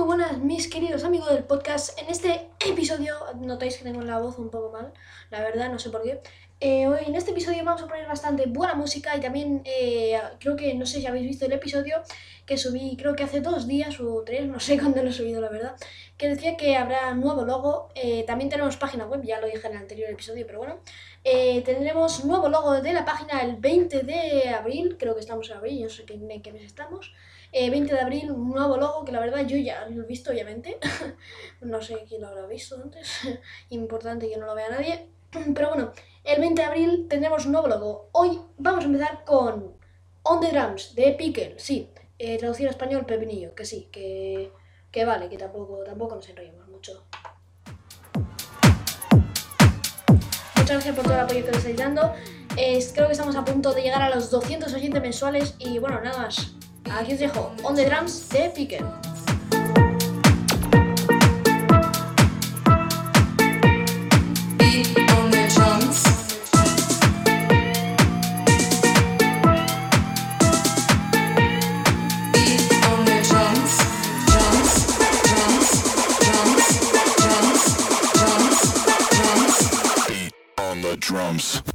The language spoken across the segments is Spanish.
muy buenas mis queridos amigos del podcast. En este episodio, notáis que tengo la voz un poco mal, la verdad, no sé por qué. Eh, hoy en este episodio vamos a poner bastante buena música y también eh, creo que, no sé si habéis visto el episodio que subí, creo que hace dos días o tres, no sé cuándo lo he subido la verdad, que decía que habrá nuevo logo. Eh, también tenemos página web, ya lo dije en el anterior episodio, pero bueno. tendremos nuevo logo de la página el 20 de abril, creo que estamos en abril, no sé qué, qué mes estamos. 20 de abril, un nuevo logo que la verdad yo ya lo he visto, obviamente. no sé quién lo habrá visto antes. Importante que no lo vea nadie. Pero bueno, el 20 de abril tendremos un nuevo logo. Hoy vamos a empezar con On the Drums de Pickle, sí. Eh, traducido a español, Pepinillo, que sí, que, que vale, que tampoco, tampoco nos enrollamos mucho. Muchas gracias por todo el apoyo que nos estáis dando. creo que estamos a punto de llegar a los 200 oyentes mensuales y bueno, nada más. Aquí os dejo On the Drums de the drums.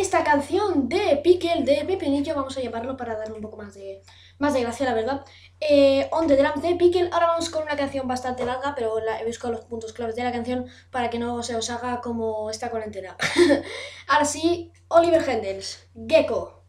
Esta canción de Pickle, de Pepinillo, vamos a llamarlo para darle un poco más de, más de gracia, la verdad. Eh, on the Drum de Pickle, ahora vamos con una canción bastante larga, pero he buscado los puntos claves de la canción para que no se os haga como esta cuarentena. ahora sí, Oliver Hendels, Gecko.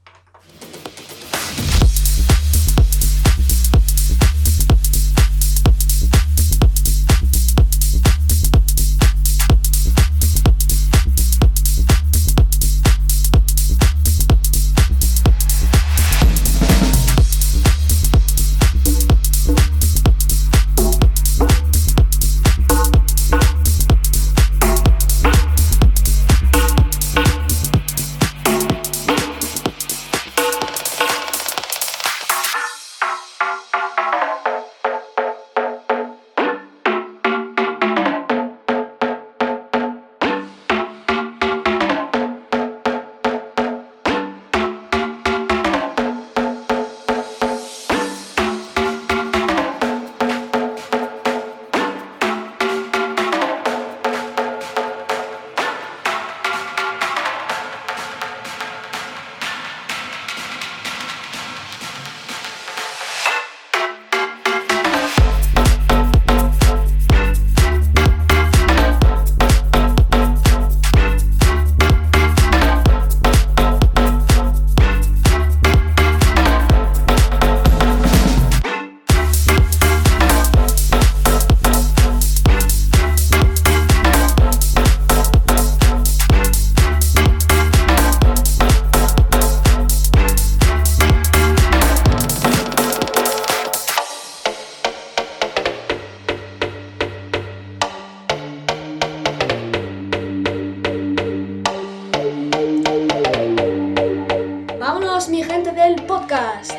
Podcast.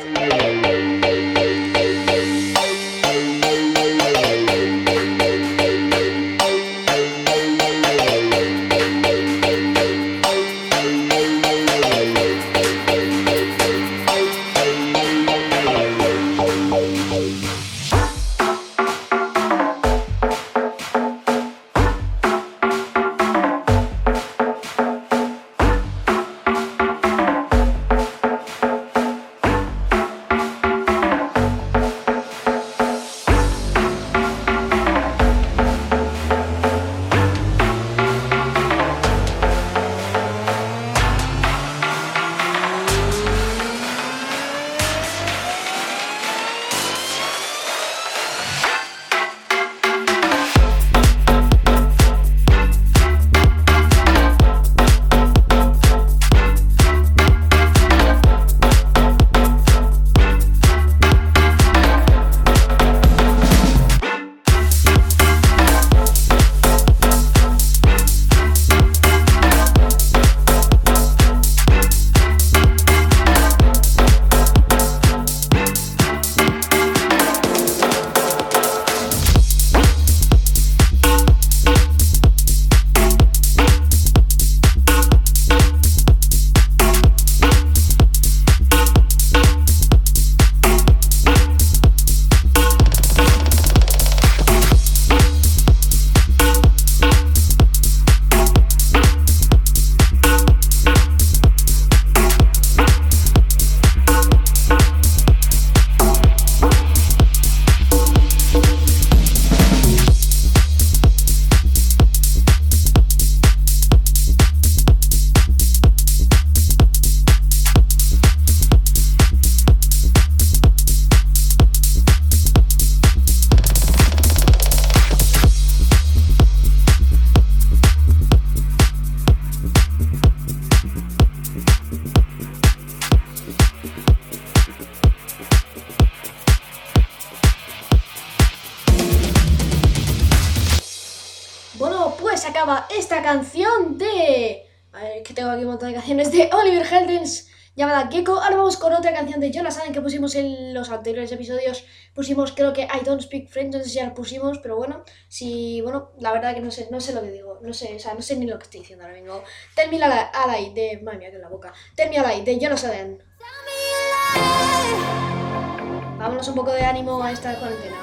De de Oliver Heldens llamada Gecko. Ahora vamos con otra canción de Jonas Saben que pusimos en los anteriores episodios. Pusimos, creo que I Don't Speak French, no sé si ya lo pusimos, pero bueno, si, bueno, la verdad que no sé, no sé lo que digo, no sé, o sea, no sé ni lo que estoy diciendo ahora mismo. Tell Me Alive de, madre mía, que en la boca. Tell Me Alive de Jonas Saben. Vámonos un poco de ánimo a esta cuarentena.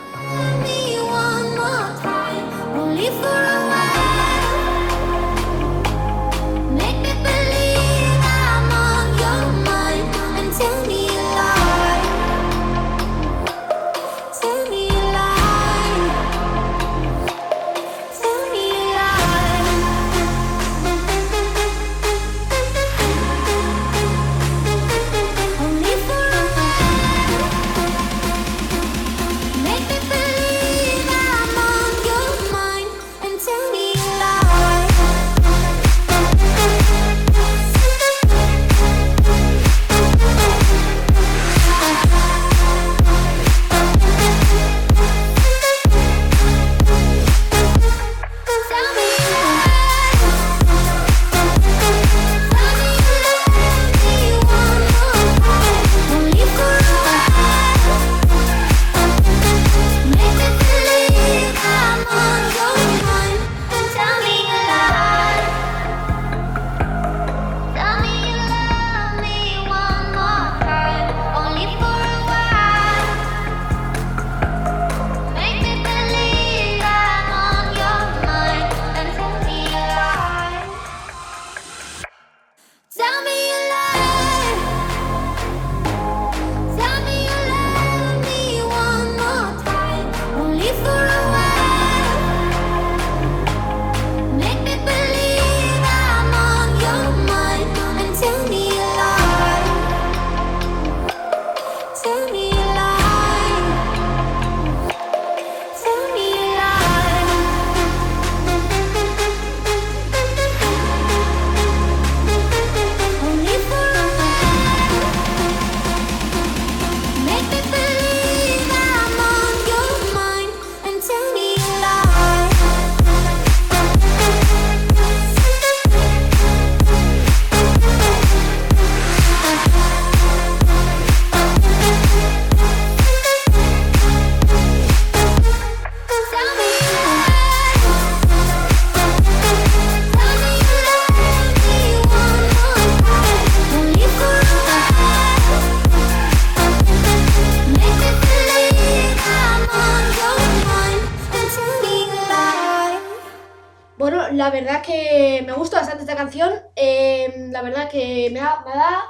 La verdad que me gusta bastante esta canción. Em, la verdad que me da, me da,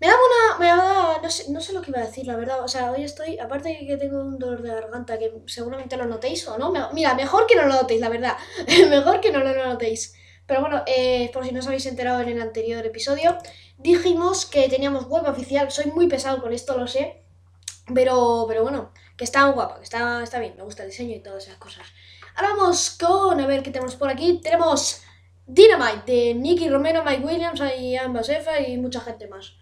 me da una, me da, no sé, no sé lo que iba a decir, la verdad. O sea, hoy estoy, aparte que tengo un dolor de garganta que seguramente lo notéis o no. Mira, mejor que no lo notéis, la verdad. mejor que no lo notéis. Pero bueno, eh, por si no os habéis enterado en el anterior episodio, dijimos que teníamos web oficial. Soy muy pesado con esto, lo sé. Pero, pero bueno, que está guapa, que está, está bien, me gusta el diseño y todas esas cosas. Ahora vamos con, a ver qué tenemos por aquí. Tenemos Dynamite de Nicky Romero, Mike Williams, y ambas F y mucha gente más.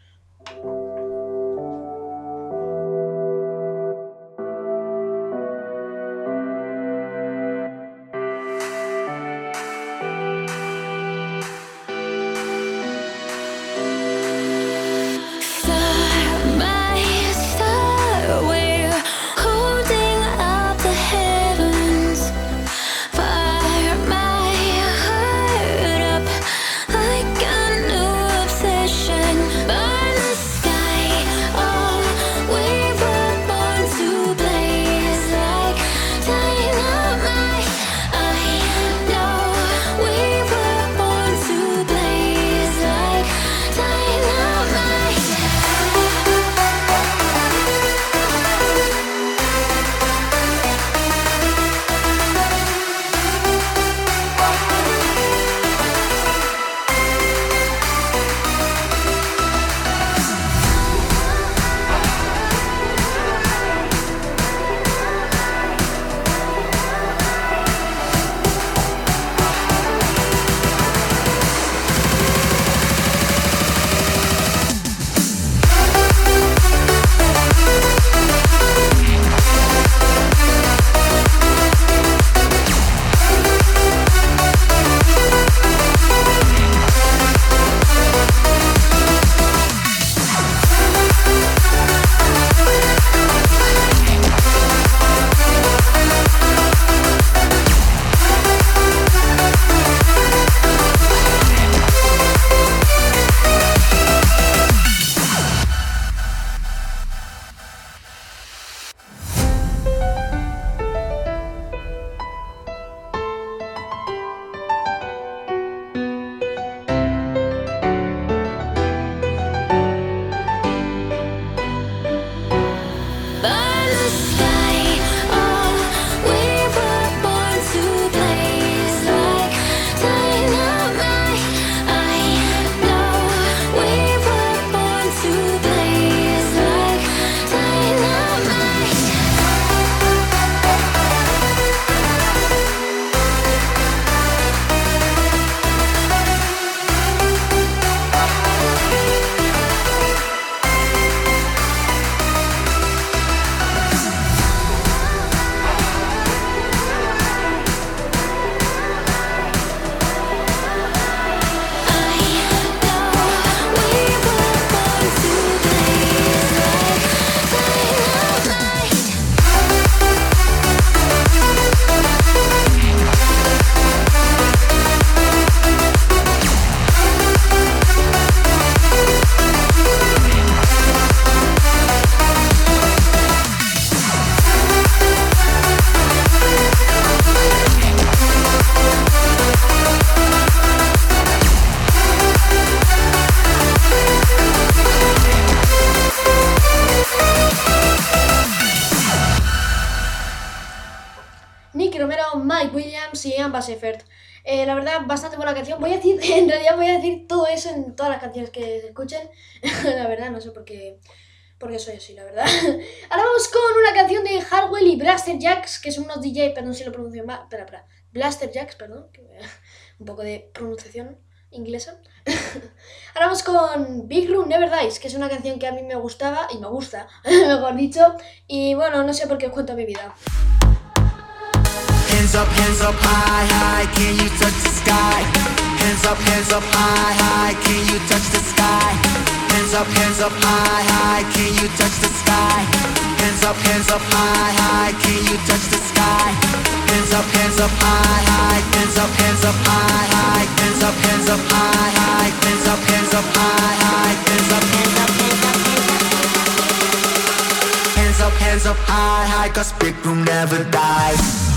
Eh, la verdad, bastante buena canción. Voy a decir, en realidad voy a decir todo eso en todas las canciones que escuchen. la verdad, no sé por qué, porque soy así, la verdad. Ahora vamos con una canción de Hardwell y Blaster Jacks, que son unos DJ, perdón si lo pronuncio mal. Espera, espera. Blaster Jacks, perdón. Un poco de pronunciación inglesa. Ahora vamos con Big Room Never Dies, que es una canción que a mí me gustaba y me gusta, mejor dicho. Y bueno, no sé por qué os cuento mi vida. Hands up, hands up, high, high, can you touch the sky? Hands up, hands up, high, high, can you touch the sky? Hands up, hands up, high, high, can you touch the sky? Hands up, hands up, high, high, can you touch the sky? Hands up, hands up, high, high, hands up, hands up, high, high, hands up, hands up, high, high, hands up, hands up, high, high, hands up, hands up, hands up, hands up, hands up, high, high, cause big room never dies.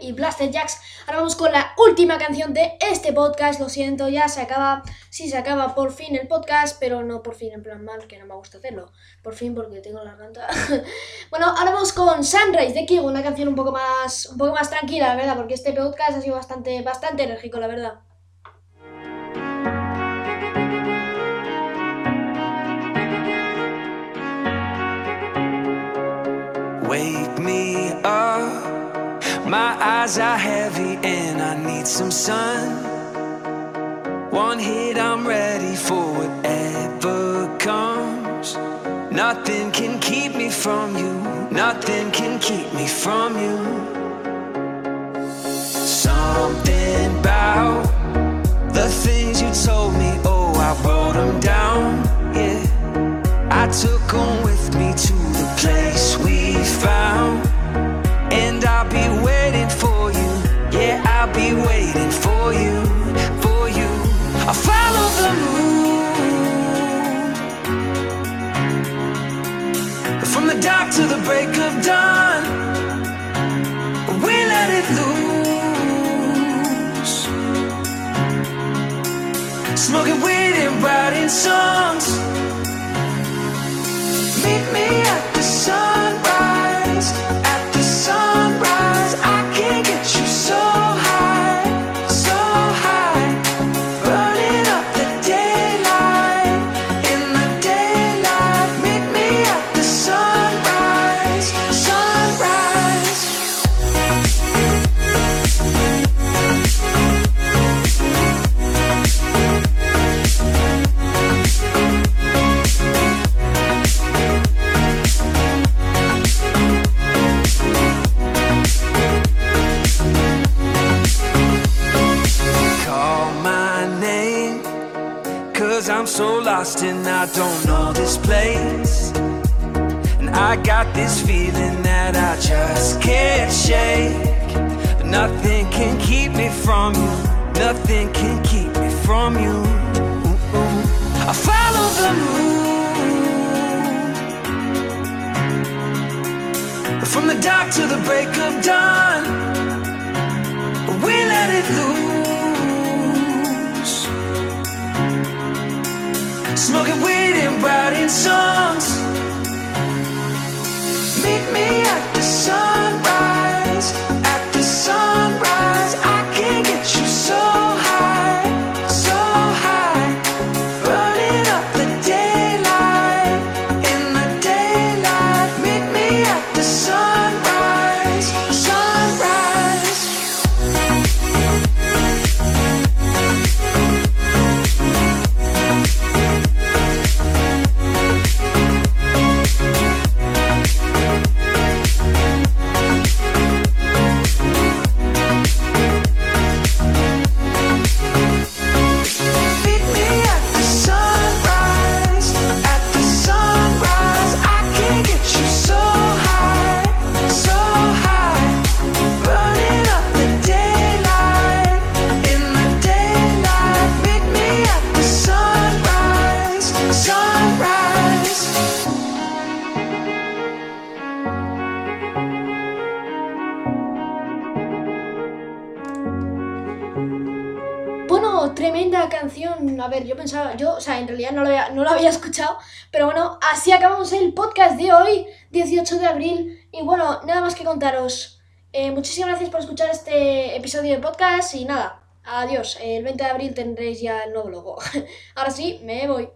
Y Blaster Jacks. Ahora vamos con la última canción de este podcast. Lo siento, ya se acaba. Sí, se acaba por fin el podcast, pero no por fin en plan mal, que no me gusta hacerlo. Por fin porque tengo la garganta. bueno, ahora vamos con Sunrise de Kigo, una canción un poco más un poco más tranquila, la verdad, porque este podcast ha sido bastante bastante enérgico, la verdad. Wake me up. My eyes are heavy and I need some sun. One hit, I'm ready for whatever comes. Nothing can keep me from you. Nothing can keep me from you. Something about the things you told me. Oh, I wrote them down. Yeah. I took them with me to the place we found. And I'll be waiting be waiting for you, for you. I follow the moon. From the dark to the break of dawn. We let it loose. Smoking weed and writing songs. Cause I'm so lost and I don't know this place. And I got this feeling that I just can't shake. Nothing can keep me from you, nothing can keep me from you. I follow the moon from the dark to the break of dawn. We let it loose. Smoking weed and writing songs. Meet me Yo, o sea, en realidad no lo había, no lo había escuchado, pero bueno, así acabamos el podcast de hoy, 18 de abril. Y bueno, nada más que contaros. Eh, muchísimas gracias por escuchar este episodio de podcast y nada, adiós. El 20 de abril tendréis ya el nuevo logo. Ahora sí, me voy.